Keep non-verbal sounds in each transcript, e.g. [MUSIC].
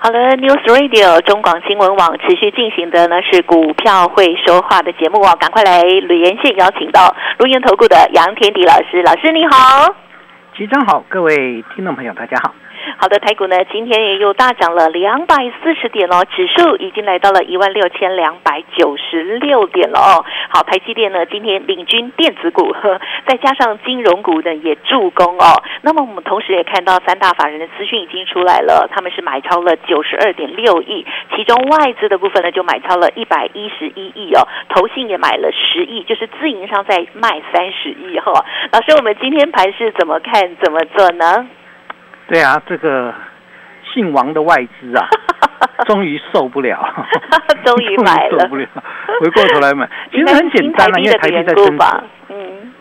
好了，News Radio 中广新闻网持续进行的呢是股票会说话的节目哦，赶快来连线邀请到录音投顾的杨天迪老师，老师你好，局长好，各位听众朋友大家好。好的，台股呢今天也又大涨了两百四十点哦，指数已经来到了一万六千两百九十六点了哦。好，台积电呢今天领军电子股，呵再加上金融股呢也助攻哦。那么我们同时也看到三大法人的资讯已经出来了，他们是买超了九十二点六亿，其中外资的部分呢就买超了一百一十一亿哦，投信也买了十亿，就是自营商在卖三十亿哈。老师，我们今天盘是怎么看怎么做呢？对啊，这个姓王的外资啊，[LAUGHS] 终于受不了，[LAUGHS] 终于买了，[LAUGHS] 受不了，回过头来买。其实很简单啊，因为台币在升值。嗯，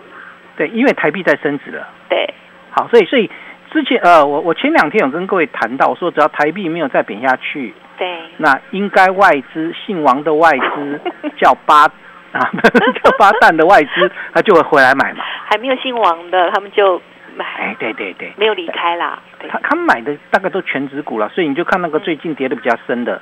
对，因为台币在升值了。对，好，所以所以之前呃，我我前两天有跟各位谈到说，只要台币没有再贬下去，对，那应该外资姓王的外资叫八啊叫八蛋的外资，他就会回来买嘛。还没有姓王的，他们就。哎，对对对，没有离开啦。他他买的大概都全指股了，所以你就看那个最近跌的比较深的，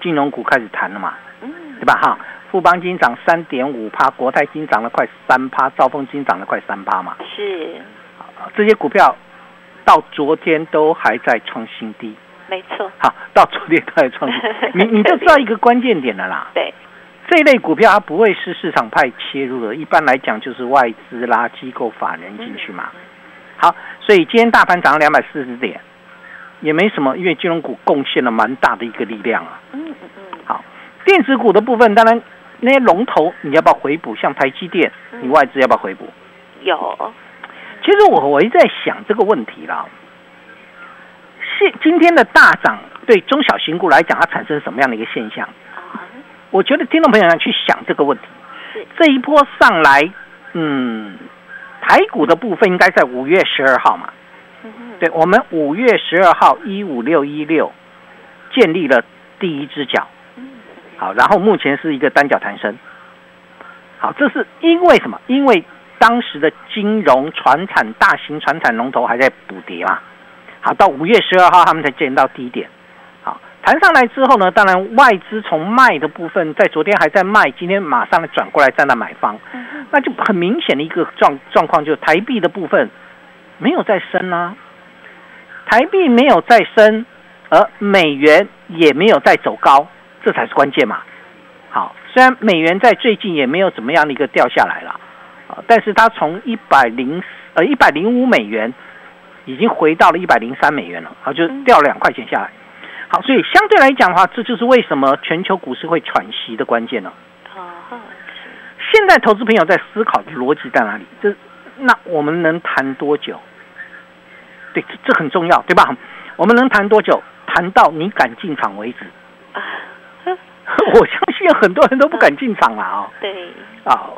金融股开始谈了嘛，嗯，对吧？哈，富邦金涨三点五趴，国泰金涨了快三趴，兆丰金涨了快三趴嘛。是，这些股票到昨天都还在创新低。没错。好，到昨天都在创新，[LAUGHS] 你你就知道一个关键点了啦。[LAUGHS] 对。这一类股票它不会是市场派切入的，一般来讲就是外资啦、机构法人进去嘛。好，所以今天大盘涨了两百四十点，也没什么，因为金融股贡献了蛮大的一个力量啊。嗯嗯嗯。好，电子股的部分，当然那些龙头你要不要回补？像台积电，你外资要不要回补？有。其实我我一直在想这个问题啦。现今天的大涨对中小型股来讲，它产生什么样的一个现象？我觉得听众朋友要去想这个问题。这一波上来，嗯，台股的部分应该在五月十二号嘛。对，我们五月十二号一五六一六建立了第一只脚。好，然后目前是一个单脚弹升。好，这是因为什么？因为当时的金融、船产、大型船产龙头还在补跌嘛。好，到五月十二号他们才见到低点。弹上来之后呢，当然外资从卖的部分，在昨天还在卖，今天马上转过来站在买方，那就很明显的一个状状况，就是台币的部分没有再升啊，台币没有再升，而美元也没有再走高，这才是关键嘛。好，虽然美元在最近也没有怎么样的一个掉下来了，啊，但是它从一百零呃一百零五美元已经回到了一百零三美元了，啊，就掉两块钱下来。好，所以相对来讲的话，这就是为什么全球股市会喘息的关键了。现在投资朋友在思考的逻辑在哪里？这那我们能谈多久？对，这这很重要，对吧？我们能谈多久？谈到你敢进场为止。[LAUGHS] 我相信很多人都不敢进场啊！啊，对，啊，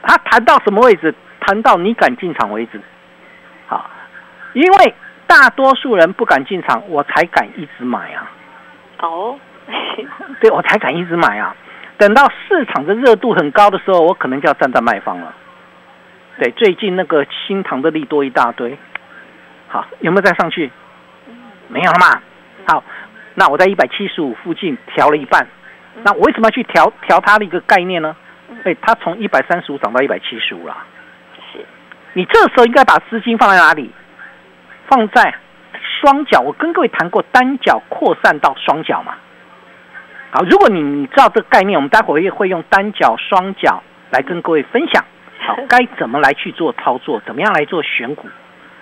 他谈到什么位置？谈到你敢进场为止。好，因为大多数人不敢进场，我才敢一直买啊。哦，对我才敢一直买啊！等到市场的热度很高的时候，我可能就要站在卖方了。对，最近那个新塘的利多一大堆，好，有没有再上去？没有了嘛。好，那我在一百七十五附近调了一半。那我为什么要去调调它的一个概念呢？哎，它从一百三十五涨到一百七十五了。是，你这时候应该把资金放在哪里？放在。双脚，我跟各位谈过单脚扩散到双脚嘛。好，如果你你知道这个概念，我们待会儿也会用单脚、双脚来跟各位分享。好，[LAUGHS] 该怎么来去做操作？怎么样来做选股？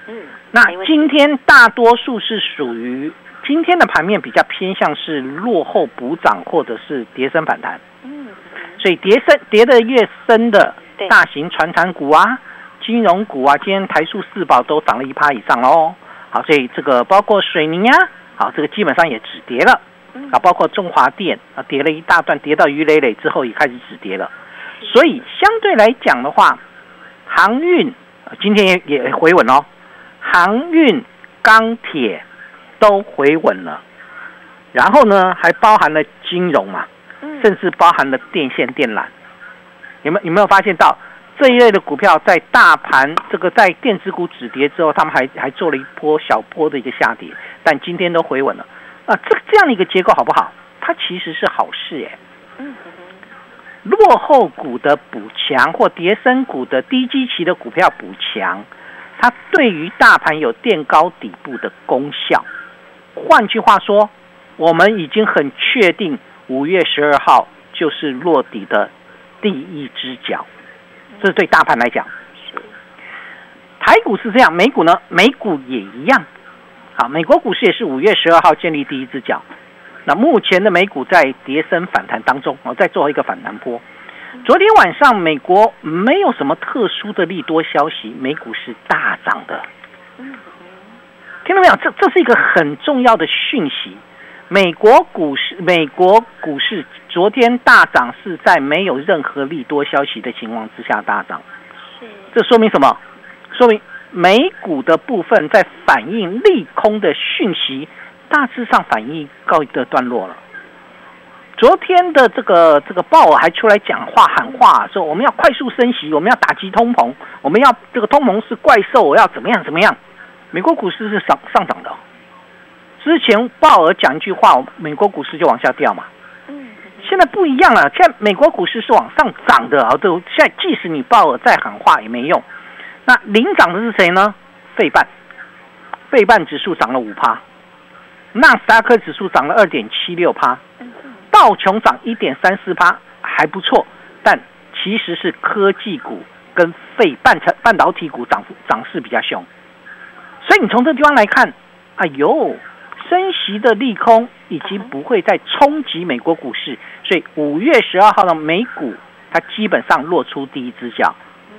嗯，那今天大多数是属于今天的盘面比较偏向是落后补涨或者是跌升反弹。嗯，所以跌升跌的越深的大型传产股啊、金融股啊，今天台塑四宝都涨了一趴以上哦。好，所以这个包括水泥呀，好，这个基本上也止跌了。啊，包括中华电啊，跌了一大段，跌到鱼累累之后也开始止跌了。所以相对来讲的话，航运今天也也回稳哦，航运、钢铁都回稳了，然后呢，还包含了金融嘛，甚至包含了电线电缆。有没有有没有发现到这一类的股票在大盘这个在电子股止跌之后，他们还还做了一波小波的一个下跌，但今天都回稳了啊，这这样的一个结构好不好？它其实是好事耶。落后股的补强或跌升股的低基期的股票补强，它对于大盘有垫高底部的功效。换句话说，我们已经很确定五月十二号就是落底的第一只脚。这是对大盘来讲。台股是这样，美股呢？美股也一样。好，美国股市也是五月十二号建立第一只脚。那目前的美股在跌升反弹当中，哦，在做一个反弹波。昨天晚上美国没有什么特殊的利多消息，美股是大涨的。听到没有？这这是一个很重要的讯息。美国股市，美国股市昨天大涨是在没有任何利多消息的情况之下大涨。是。这说明什么？说明美股的部分在反映利空的讯息。大致上反映告一个段落了。昨天的这个这个鲍尔还出来讲话喊话，说我们要快速升息，我们要打击通膨，我们要这个通膨是怪兽，我要怎么样怎么样？美国股市是上上涨的。之前鲍尔讲一句话，美国股市就往下掉嘛。嗯。现在不一样了，现在美国股市是往上涨的啊！都现在即使你鲍尔再喊话也没用。那领涨的是谁呢？费半，费半指数涨了五趴。纳斯达克指数涨了二点七六趴，道琼涨一点三四趴，还不错。但其实是科技股跟费半成半导体股涨涨势比较凶。所以你从这地方来看，哎呦，升息的利空已经不会再冲击美国股市。所以五月十二号的美股，它基本上落出第一只脚。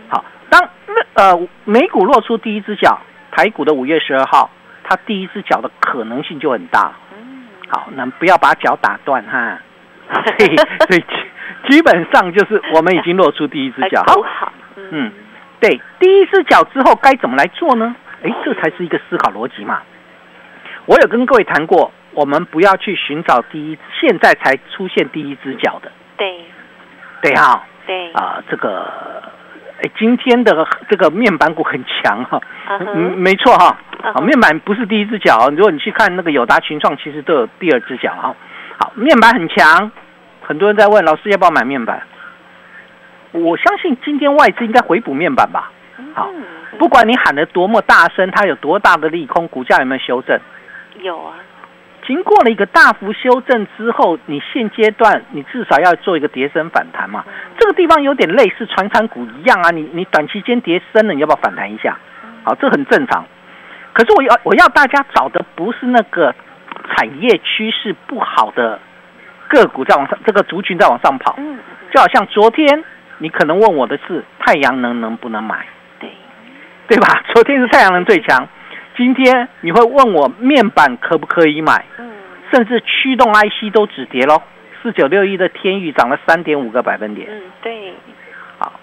好，当呃美股落出第一只脚，台股的五月十二号。它第一只脚的可能性就很大。嗯，好，那不要把脚打断哈。[LAUGHS] 所以，基本上就是我们已经落出第一只脚。好，嗯，对，第一只脚之后该怎么来做呢？哎，这才是一个思考逻辑嘛。我有跟各位谈过，我们不要去寻找第一，现在才出现第一只脚的。对，对哈。对啊，这个。哎，今天的这个面板股很强哈，嗯，没错哈，啊，面板不是第一只脚，如果你去看那个友达群创，其实都有第二只脚哈。好，面板很强，很多人在问老师要不要买面板，我相信今天外资应该回补面板吧。好，不管你喊得多么大声，它有多大的利空，股价有没有修正？有啊。经过了一个大幅修正之后，你现阶段你至少要做一个跌升反弹嘛？这个地方有点类似传产股一样啊，你你短期间跌升了，你要不要反弹一下？好，这很正常。可是我要我要大家找的不是那个产业趋势不好的个股在往上，这个族群在往上跑。嗯。就好像昨天你可能问我的是太阳能能不能买？对。对吧？昨天是太阳能最强。今天你会问我面板可不可以买？嗯，甚至驱动 IC 都止跌喽。四九六一的天宇涨了三点五个百分点。嗯，对。好，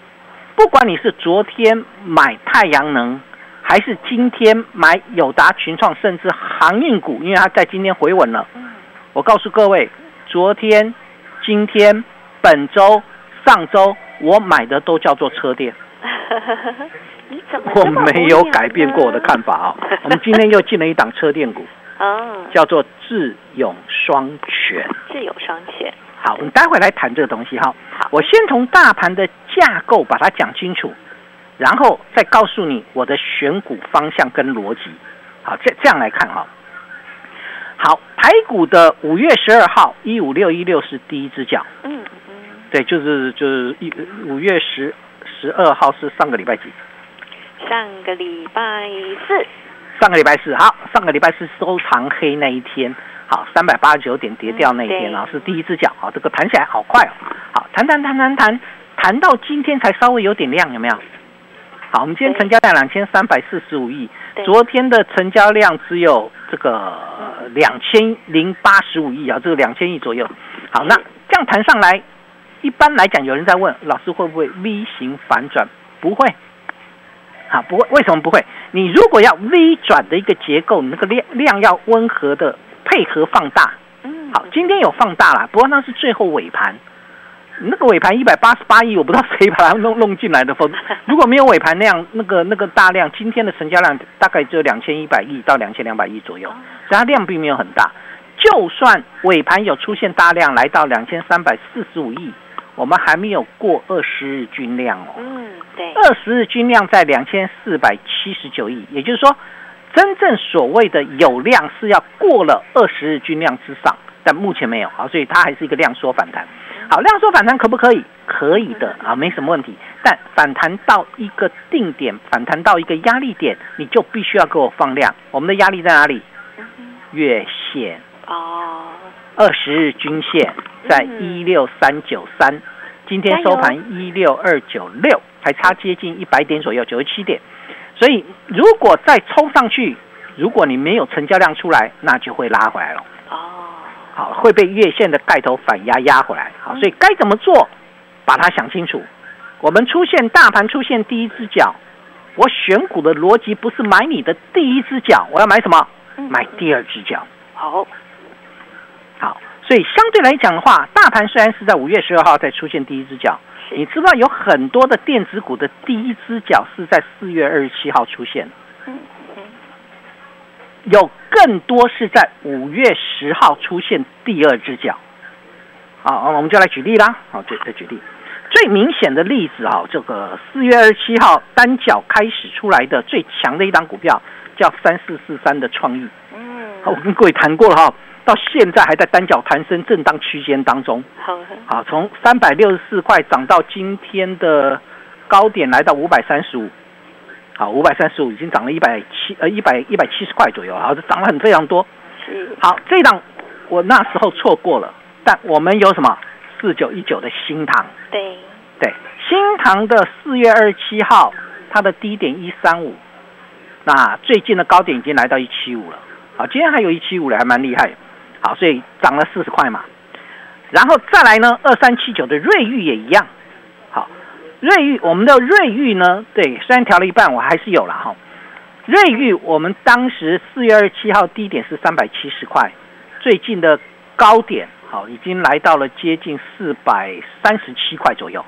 不管你是昨天买太阳能，还是今天买友达群创，甚至航运股，因为它在今天回稳了。嗯，我告诉各位，昨天、今天、本周、上周，我买的都叫做车店。[LAUGHS] 我没有改变过我的看法啊！[LAUGHS] 我们今天又进了一档车电股，哦，叫做智勇双全。智勇双全。好，我们待会来谈这个东西哈。好，我先从大盘的架构把它讲清楚，然后再告诉你我的选股方向跟逻辑。好，这这样来看哈。好，台股的五月十二号一五六一六是第一只脚。嗯嗯。对，就是就是一五月十十二号是上个礼拜几？上个礼拜四，上个礼拜四，好，上个礼拜四收藏黑那一天，好，三百八十九点跌掉那一天啊，是第一只脚，好，这个弹起来好快哦，好，弹弹弹弹弹，弹到今天才稍微有点亮，有没有？好，我们今天成交量两千三百四十五亿，昨天的成交量只有这个两千零八十五亿啊，这个两千亿左右。好，那这样谈上来，一般来讲，有人在问老师会不会 V 型反转？不会。好，不会，为什么不会？你如果要 V 转的一个结构，你那个量量要温和的配合放大。嗯，好，今天有放大了，不过那是最后尾盘，那个尾盘一百八十八亿，我不知道谁把它弄弄进来的。否则 [LAUGHS] 如果没有尾盘那样那个那个大量，今天的成交量大概只有两千一百亿到两千两百亿左右，所以它量并没有很大。就算尾盘有出现大量，来到两千三百四十五亿，我们还没有过二十日均量哦。嗯，对，二十日均量在两千四百七十九亿，也就是说，真正所谓的有量是要过了二十日均量之上，但目前没有啊，所以它还是一个量缩反弹。好，量缩反弹可不可以？可以的啊，没什么问题。但反弹到一个定点，反弹到一个压力点，你就必须要给我放量。我们的压力在哪里？月线，哦，二十日均线在一六三九三，今天收盘一六二九六，还差接近一百点左右，九十七点。所以如果再冲上去，如果你没有成交量出来，那就会拉回来了。哦，好，会被月线的盖头反压压回来。好，所以该怎么做，把它想清楚。我们出现大盘出现第一只脚，我选股的逻辑不是买你的第一只脚，我要买什么？买第二只脚。好，好，所以相对来讲的话，大盘虽然是在五月十二号才出现第一只脚，你知道有很多的电子股的第一只脚是在四月二十七号出现有更多是在五月十号出现第二只脚。好，我们就来举例啦。好，这再举例，最明显的例子啊，这个四月二十七号单脚开始出来的最强的一档股票叫三四四三的创意。嗯，好，我跟各位谈过了哈，到现在还在单脚弹升震荡区间当中。好，好，从三百六十四块涨到今天的高点来到五百三十五，好，五百三十五已经涨了一百七呃一百一百七十块左右，好，这涨了很非常多。是，好，这一档我那时候错过了，但我们有什么？四九一九的新塘，对，对，新塘的四月二十七号它的低点一三五，那最近的高点已经来到一七五了，好，今天还有一七五了，还蛮厉害。好，所以涨了四十块嘛。然后再来呢，二三七九的瑞玉也一样。好，瑞玉我们的瑞玉呢，对，虽然调了一半，我还是有了哈。瑞玉我们当时四月二十七号低点是三百七十块，最近的高点好已经来到了接近四百三十七块左右。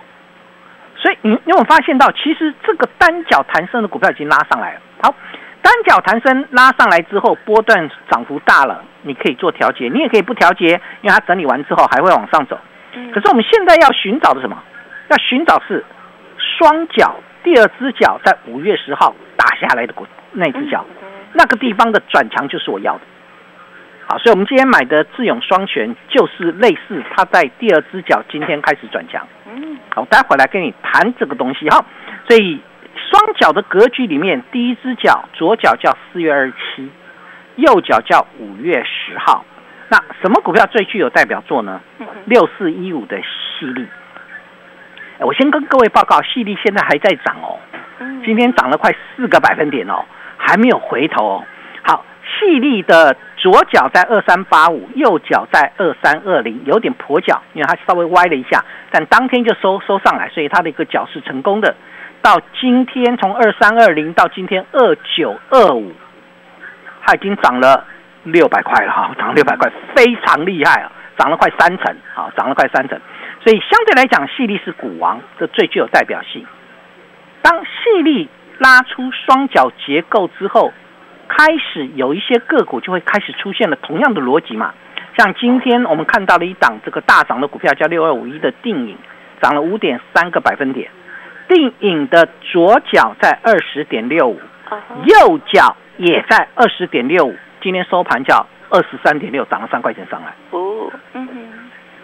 所以你你有没有发现到，其实这个单脚弹升的股票已经拉上来了。好，单脚弹升拉上来之后，波段涨幅大了，你可以做调节，你也可以不调节，因为它整理完之后还会往上走。嗯可是我们现在要寻找的什么？要寻找是双脚第二只脚在五月十号打下来的股那只脚，嗯那个地方的转强就是我要的。好，所以我们今天买的智勇双全就是类似它在第二只脚今天开始转强。嗯，好，待会来跟你谈这个东西哈。所以双脚的格局里面，第一只脚左脚叫四月二十七，右脚叫五月十号。那什么股票最具有代表作呢？嗯六四一五的细粒。哎我先跟各位报告，细粒现在还在涨哦，嗯今天涨了快四个百分点哦，还没有回头哦。好，细粒的左脚在二三八五，右脚在二三二零，有点跛脚，因为它稍微歪了一下，但当天就收收上来，所以它的一个脚是成功的。到今天从二三二零到今天二九二五，它已经涨了六百块了哈，涨了六百块，非常厉害啊，涨了快三成，好，涨了快三成。所以相对来讲，细粒是股王，这最具有代表性。当细粒拉出双脚结构之后，开始有一些个股就会开始出现了同样的逻辑嘛。像今天我们看到了一档这个大涨的股票，叫六二五一的定影，涨了五点三个百分点。定影的左脚在二十点六五，右脚也在二十点六五，今天收盘叫二十三点六，涨了三块钱上来。哦，嗯哼，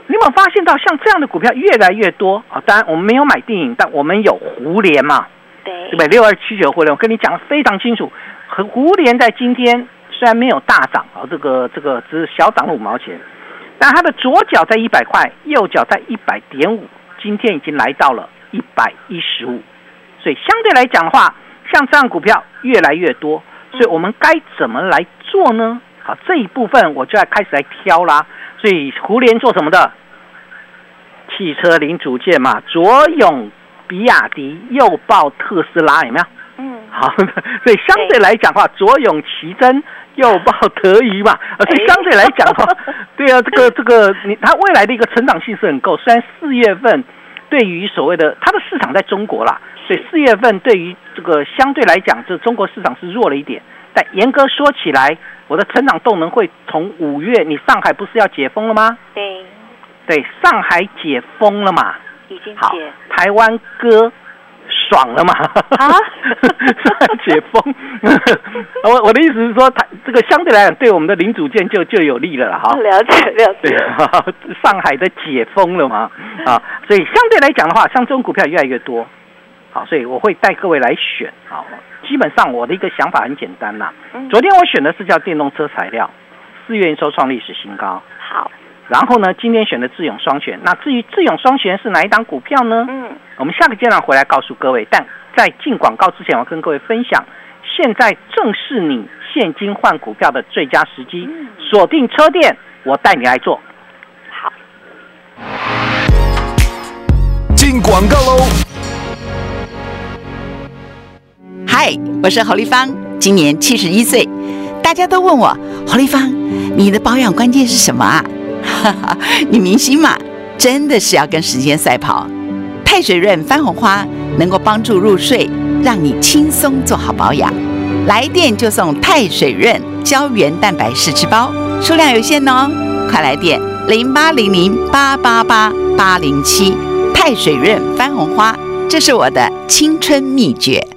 你有没有发现到像这样的股票越来越多啊？当然我们没有买电影，但我们有胡联嘛，对对不对？六二七九胡联，我跟你讲的非常清楚。和胡联在今天虽然没有大涨啊，这个这个只是小涨了五毛钱，但它的左脚在一百块，右脚在一百点五，今天已经来到了一百一十五。所以相对来讲的话，像这样股票越来越多，所以我们该怎么来做呢？好，这一部分我就要开始来挑啦。所以胡联做什么的？汽车零组件嘛，左拥比亚迪，右抱特斯拉，有没有？嗯，好，[LAUGHS] 所以相对来讲的话，左拥奇珍，右抱德仪嘛，所以相对来讲的话，对啊，这个这个你它未来的一个成长性是很够。虽然四月份对于所谓的它的市场在中国啦，所以四月份对于这个相对来讲，这中国市场是弱了一点。但严格说起来，我的成长动能会从五月，你上海不是要解封了吗？对。对，上海解封了嘛？已经解。台湾哥爽了嘛？啊，[LAUGHS] 解封。我我的意思是说，它这个相对来讲，对我们的零组件就就有利了哈。了解了解。[LAUGHS] 上海的解封了嘛？啊，所以相对来讲的话，像这种股票越来越多。好，所以我会带各位来选。好，基本上我的一个想法很简单呐。昨天我选的是叫电动车材料，四月营收创历史新高。好。然后呢，今天选的智勇双全。那至于智勇双全是哪一档股票呢？嗯，我们下个阶段回来告诉各位。但在进广告之前，我跟各位分享，现在正是你现金换股票的最佳时机。锁定车店，我带你来做。好。进广告喽！嗨，我是侯丽芳，今年七十一岁。大家都问我，侯丽芳，你的保养关键是什么啊？哈哈，女明星嘛，真的是要跟时间赛跑。太水润番红花能够帮助入睡，让你轻松做好保养。来电就送太水润胶原蛋白试吃包，数量有限哦，快来电零八零零八八八八零七。太水润番红花，这是我的青春秘诀。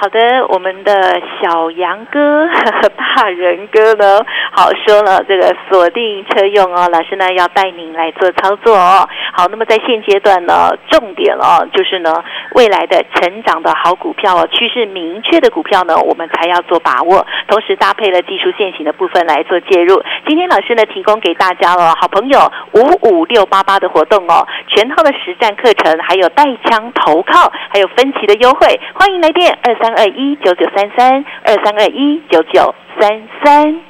好的，我们的小杨哥、[LAUGHS] 大人哥呢？好说了，这个锁定车用哦，老师呢要带您来做操作哦。好，那么在现阶段呢，重点哦，就是呢，未来的成长的好股票哦，趋势明确的股票呢，我们才要做把握，同时搭配了技术线型的部分来做介入。今天老师呢提供给大家了好朋友五五六八八的活动哦，全套的实战课程，还有带枪投靠，还有分期的优惠，欢迎来电二三。二一九九三三二三二一九九三三。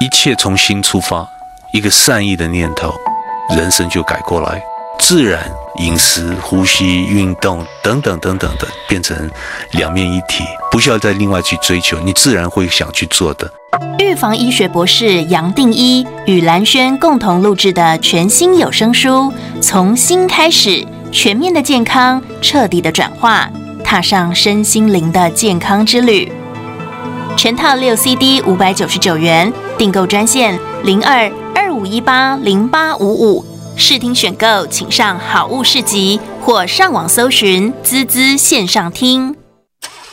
一切从心出发，一个善意的念头，人生就改过来，自然饮食、呼吸、运动等等等等的，变成两面一体，不需要再另外去追求，你自然会想去做的。预防医学博士杨定一与蓝轩共同录制的全新有声书《从心开始，全面的健康，彻底的转化，踏上身心灵的健康之旅》。全套六 CD 五百九十九元，订购专线零二二五一八零八五五，试听选购请上好物市集或上网搜寻滋滋线上听。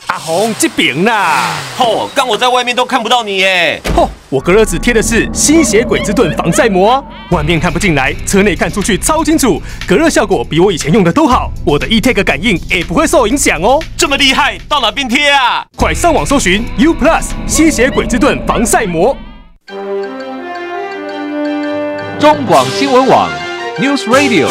阿红这边啦，吼，刚我在外面都看不到你耶，吼，我隔热纸贴的是吸血鬼之盾防晒膜，外面看不进来，车内看出去超清楚，隔热效果比我以前用的都好，我的 eTag 感应也不会受影响哦，这么厉害，到哪边贴啊？快上网搜寻 U Plus 吸血鬼之盾防晒膜。中广新闻网 News Radio。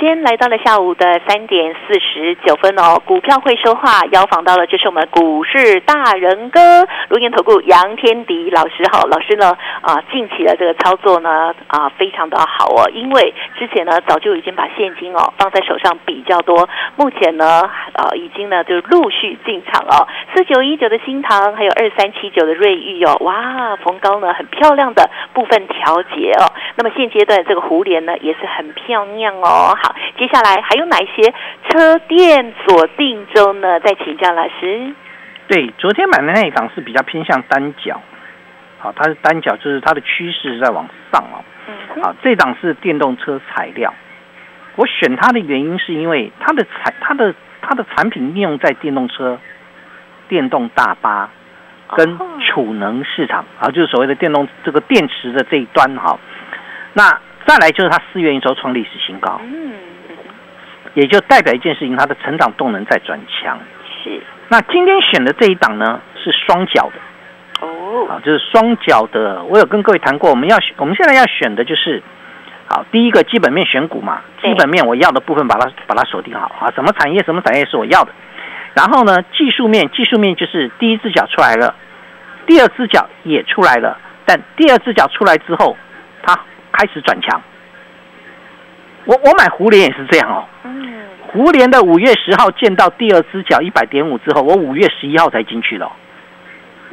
间来到了下午的三点四十九分哦，股票会说话，邀访到了就是我们股市大人哥，如言投顾杨天迪老师好，老师呢啊，近期的这个操作呢啊，非常的好哦，因为之前呢早就已经把现金哦放在手上比较多，目前呢啊已经呢就陆续进场哦，四九一九的新塘，还有二三七九的瑞玉哦，哇，逢高呢很漂亮的部分调节哦，那么现阶段这个蝴蝶呢也是很漂亮哦。好，接下来还有哪一些车店锁定中呢？再请教老师。对，昨天买的那一档是比较偏向单脚，好，它是单脚，就是它的趋势在往上哦。嗯好，这档是电动车材料，我选它的原因是因为它的材它的它的产品应用在电动车、电动大巴跟哦储能市场啊，就是所谓的电动这个电池的这一端哈。那再来就是它四月营收创历史新高，嗯，也就代表一件事情，它的成长动能在转强。是那今天选的这一档呢是双脚的。哦，啊，就是双脚的。我有跟各位谈过，我们要选我们现在要选的就是，好，第一个基本面选股嘛，基本面我要的部分把它把它锁定好啊，什么产业什么产业是我要的。然后呢，技术面技术面就是第一只脚出来了，第二只脚也出来了，但第二只脚出来之后，它开始转强。我我买胡联也是这样哦，嗯，胡联的五月十号见到第二只脚一百点五之后，我五月十一号才进去的、哦。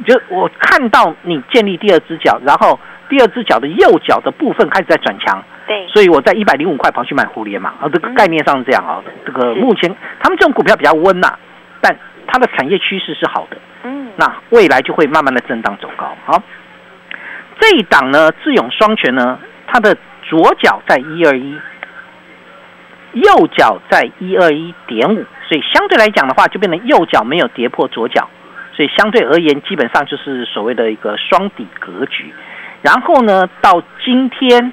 就我看到你建立第二只脚，然后第二只脚的右脚的部分开始在转强，对，所以我在一百零五块跑去买胡联嘛。啊，这个概念上是这样啊。这个目前他们这种股票比较温呐、但它的产业趋势是好的，嗯，那未来就会慢慢的震荡走高。好，这一档呢，智勇双全呢，它的左脚在一二一，右脚在一二一点五，所以相对来讲的话，就变成右脚没有跌破左脚，所以相对而言，基本上就是所谓的一个双底格局。然后呢，到今天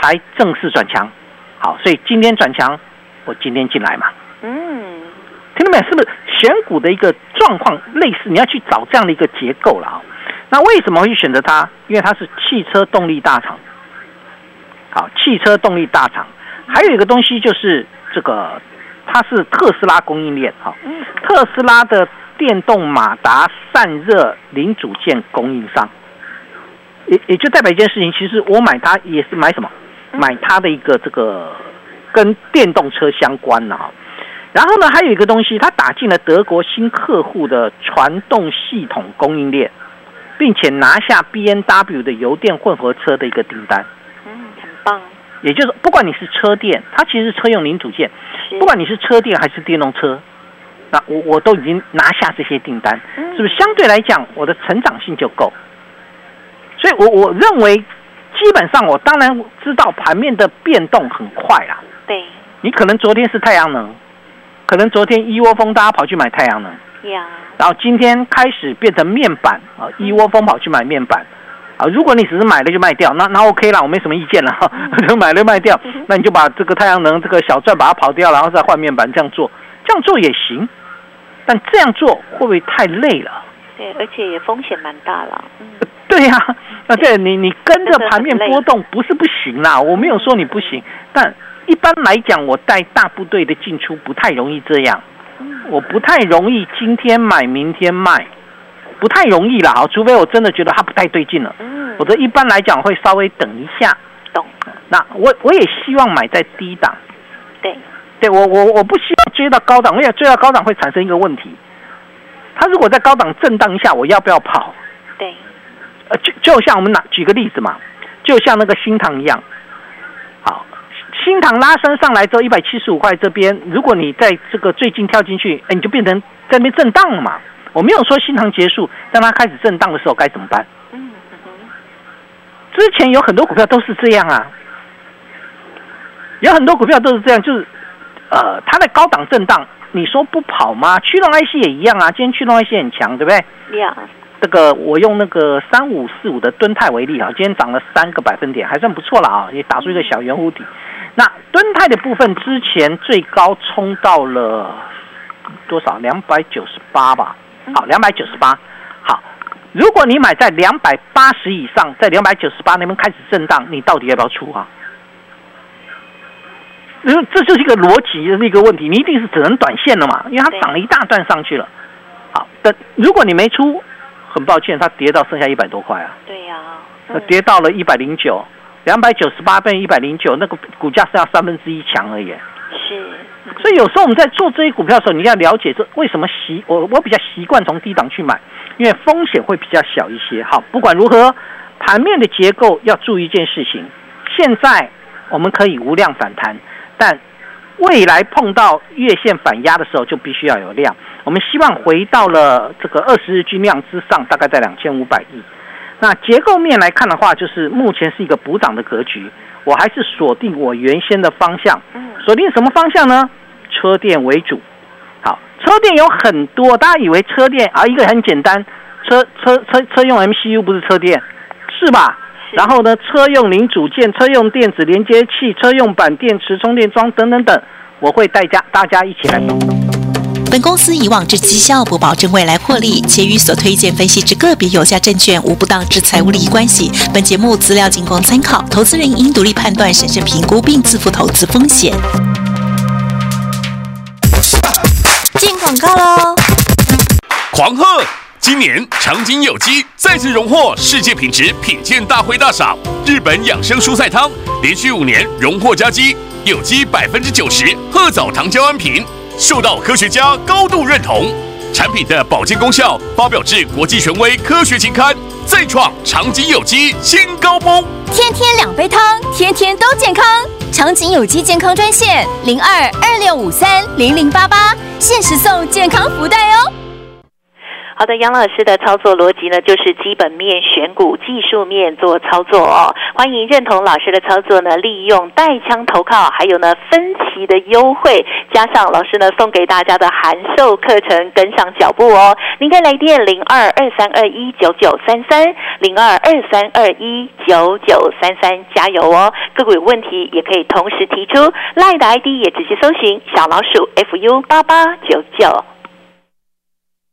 才正式转强。好，所以今天转强，我今天进来嘛。嗯，听到没有？是不是选股的一个状况类似？你要去找这样的一个结构了啊。那为什么会选择它？因为它是汽车动力大厂。好，汽车动力大厂，还有一个东西就是这个，它是特斯拉供应链啊。嗯特斯拉的电动马达散热零组件供应商，也也就代表一件事情，其实我买它也是买什么？买它的一个这个跟电动车相关的哈。然后呢，还有一个东西，它打进了德国新客户的传动系统供应链，并且拿下 B N W 的油电混合车的一个订单。也就是说，不管你是车店，它其实是车用零组件，不管你是车店还是电动车，那我我都已经拿下这些订单，嗯。是不是？相对来讲我的成长性就够？所以我我认为，基本上我当然知道盘面的变动很快啦。对。你可能昨天是太阳能，可能昨天一窝蜂大家跑去买太阳能，呀，然后今天开始变成面板啊，一窝蜂跑去买面板啊。如果你只是买了就卖掉，那那 OK 啦，我没什么意见了，[LAUGHS] 就买了卖掉，那你就把这个太阳能这个小赚把它跑掉，然后再换面板这样做，这样做也行。但这样做会不会太累了？对，而且也风险蛮大了，嗯，对呀、啊，对你你跟着盘面波动不是不行啦，我没有说你不行，但一般来讲，我带大部队的进出不太容易这样，我不太容易今天买明天卖，不太容易啦，好，除非我真的觉得它不太对劲了，嗯。否则一般来讲会稍微等一下。懂，那我我也希望买在低档，对，对我我我不希望追到高档，因为追到高档会产生一个问题，它如果在高档震荡一下，我要不要跑？对，呃，就就像我们拿举个例子嘛，就像那个新塘一样，好，新塘拉升上来之后一百七十五块这边，如果你在这个最近跳进去，哎，你就变成在那边震荡了嘛。我没有说新塘结束，当它开始震荡的时候该怎么办？之前有很多股票都是这样啊，有很多股票都是这样，就是呃，它的高档震荡，你说不跑吗？驱动 IC 也一样啊，今天驱动 IC 很强，对不对？呀，这个我用那个三五四五的敦泰为例啊，今天涨了三个百分点，还算不错了啊，也打出一个小圆弧底。那敦泰的部分之前最高冲到了多少？两百九十八吧。好，两百九十八。好，如果你买在两百八十以上，在两百九十八那边开始震荡，你到底要不要出啊？因为这就是一个逻辑的一个问题，你一定是只能短线了嘛，因为它涨了一大段上去了。好，但如果你没出，很抱歉，它跌到剩下一百多块啊，对呀，呃跌到了一百零九，两百九十八变一百零九，那个股价剩下三分之一强而已。是，[LAUGHS] 所以有时候我们在做这些股票的时候，你要了解这为什么习我我比较习惯从低档去买，因为风险会比较小一些。好，不管如何，盘面的结构要注意一件事情，现在我们可以无量反弹，但未来碰到月线反压的时候，就必须要有量。我们希望回到了这个二十日均量之上，大概在两千五百亿。那结构面来看的话，就是目前是一个补涨的格局，我还是锁定我原先的方向。锁定什么方向呢？车电为主。好，车电有很多，大家以为车电啊，一个很简单，车车车车用 MCU 不是车电，是吧？然后呢，车用零组件、车用电子连接器、车用板电池、充电桩等等等，我会带家大家一起来懂。本公司以往之绩效不保证未来获利，且与所推荐分析之个别有价证券无不当之财务利益关系。本节目资料仅供参考，投资人应独立判断、审慎评估并自负投资风险。告喽！狂贺！今年长景有机再次荣获世界品质品鉴大会大赏，日本养生蔬菜汤连续五年荣获佳绩，有机百分之九十褐藻糖胶安瓶。受到科学家高度认同，产品的保健功效发表至国际权威科学期刊，再创长景有机新高峰。天天两杯汤，天天都健康。长景有机健康专线零二二六五三零零八八，限时送健康福袋哦。好的，杨老师的操作逻辑呢，就是基本面选股，技术面做操作哦。欢迎认同老师的操作呢，利用带枪投靠，还有呢分期的优惠，加上老师呢送给大家的函授课程，跟上脚步哦。您可以来电零二二三二一九九三三零二二三二一九九三三，加油哦！个股有问题也可以同时提出，赖的 ID 也直接搜寻小老鼠 fu 八八九九。